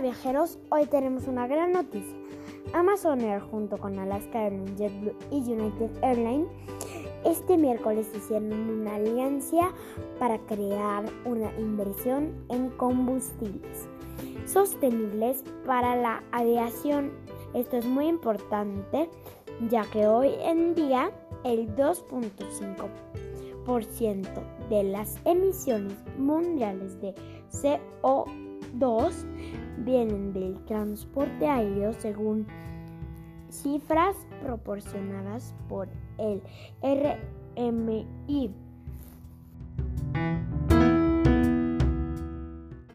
Viajeros, hoy tenemos una gran noticia. Amazon Air junto con Alaska Airlines, JetBlue y United Airlines este miércoles hicieron una alianza para crear una inversión en combustibles sostenibles para la aviación. Esto es muy importante ya que hoy en día el 2.5% de las emisiones mundiales de CO2 vienen del transporte aéreo según cifras proporcionadas por el RMI.